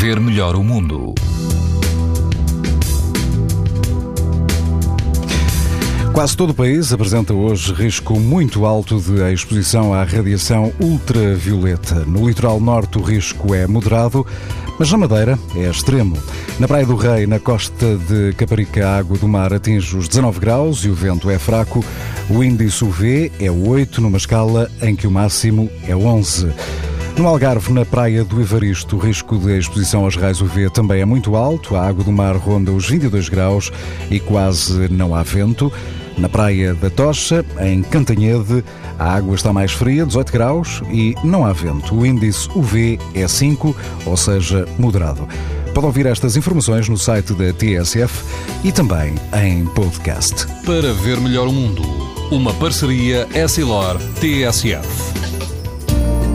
ver melhor o mundo. Quase todo o país apresenta hoje risco muito alto de exposição à radiação ultravioleta. No litoral norte, o risco é moderado, mas na Madeira é extremo. Na Praia do Rei, na costa de Caparica, a água do mar atinge os 19 graus e o vento é fraco. O índice UV é 8, numa escala em que o máximo é 11. No Algarve, na praia do Evaristo, o risco de exposição aos raios UV também é muito alto. A água do mar ronda os 22 graus e quase não há vento. Na praia da Tocha, em Cantanhede, a água está mais fria, 18 graus, e não há vento. O índice UV é 5, ou seja, moderado. Pode ouvir estas informações no site da TSF e também em podcast. Para ver melhor o mundo, uma parceria Essilor-TSF.